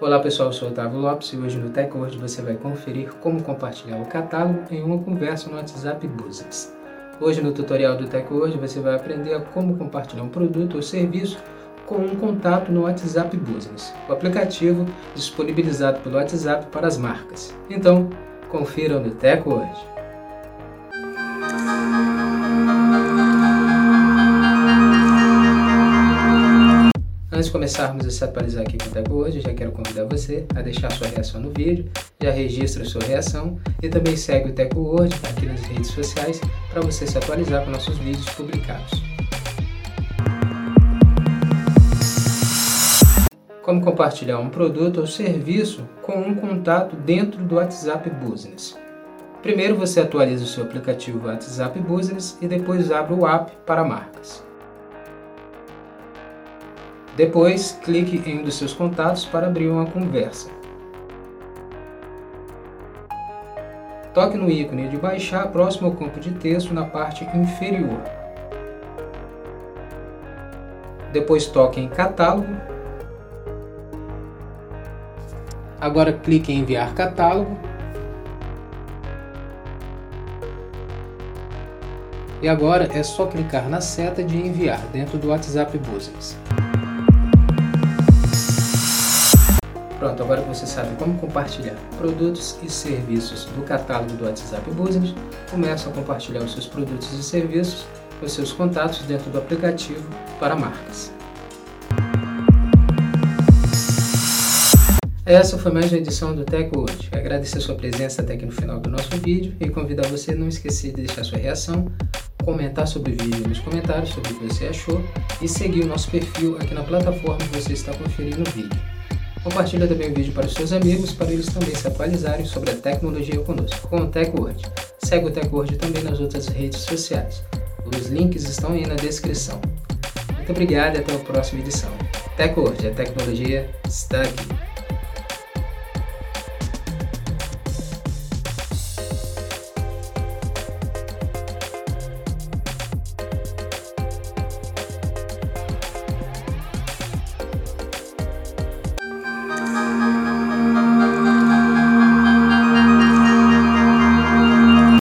Olá pessoal, eu sou Otávio Lopes e hoje no TechWord você vai conferir como compartilhar o catálogo em uma conversa no WhatsApp Business. Hoje no tutorial do TechWord você vai aprender como compartilhar um produto ou serviço com um contato no WhatsApp Business, o aplicativo disponibilizado pelo WhatsApp para as marcas. Então, confira no TechWord. Antes de começarmos a se atualizar aqui com o Tech hoje, já quero convidar você a deixar sua reação no vídeo, já registra sua reação e também segue o Tech Word aqui nas redes sociais para você se atualizar com nossos vídeos publicados. Como compartilhar um produto ou serviço com um contato dentro do WhatsApp Business. Primeiro você atualiza o seu aplicativo WhatsApp Business e depois abre o app para marcas. Depois, clique em um dos seus contatos para abrir uma conversa. Toque no ícone de baixar próximo ao campo de texto na parte inferior. Depois toque em catálogo. Agora clique em enviar catálogo. E agora é só clicar na seta de enviar dentro do WhatsApp Business. Pronto, agora que você sabe como compartilhar produtos e serviços do catálogo do WhatsApp Business, começa a compartilhar os seus produtos e serviços com seus contatos dentro do aplicativo para marcas. Essa foi mais uma edição do Tech hoje. Agradecer sua presença até aqui no final do nosso vídeo e convidar você a não esquecer de deixar sua reação, comentar sobre o vídeo nos comentários sobre o que você achou e seguir o nosso perfil aqui na plataforma que você está conferindo o vídeo. Compartilhe também o vídeo para os seus amigos, para eles também se atualizarem sobre a tecnologia conosco, com o TechWord. Segue o TechWord também nas outras redes sociais. Os links estão aí na descrição. Muito obrigado e até a próxima edição. TechWord, a tecnologia está aqui.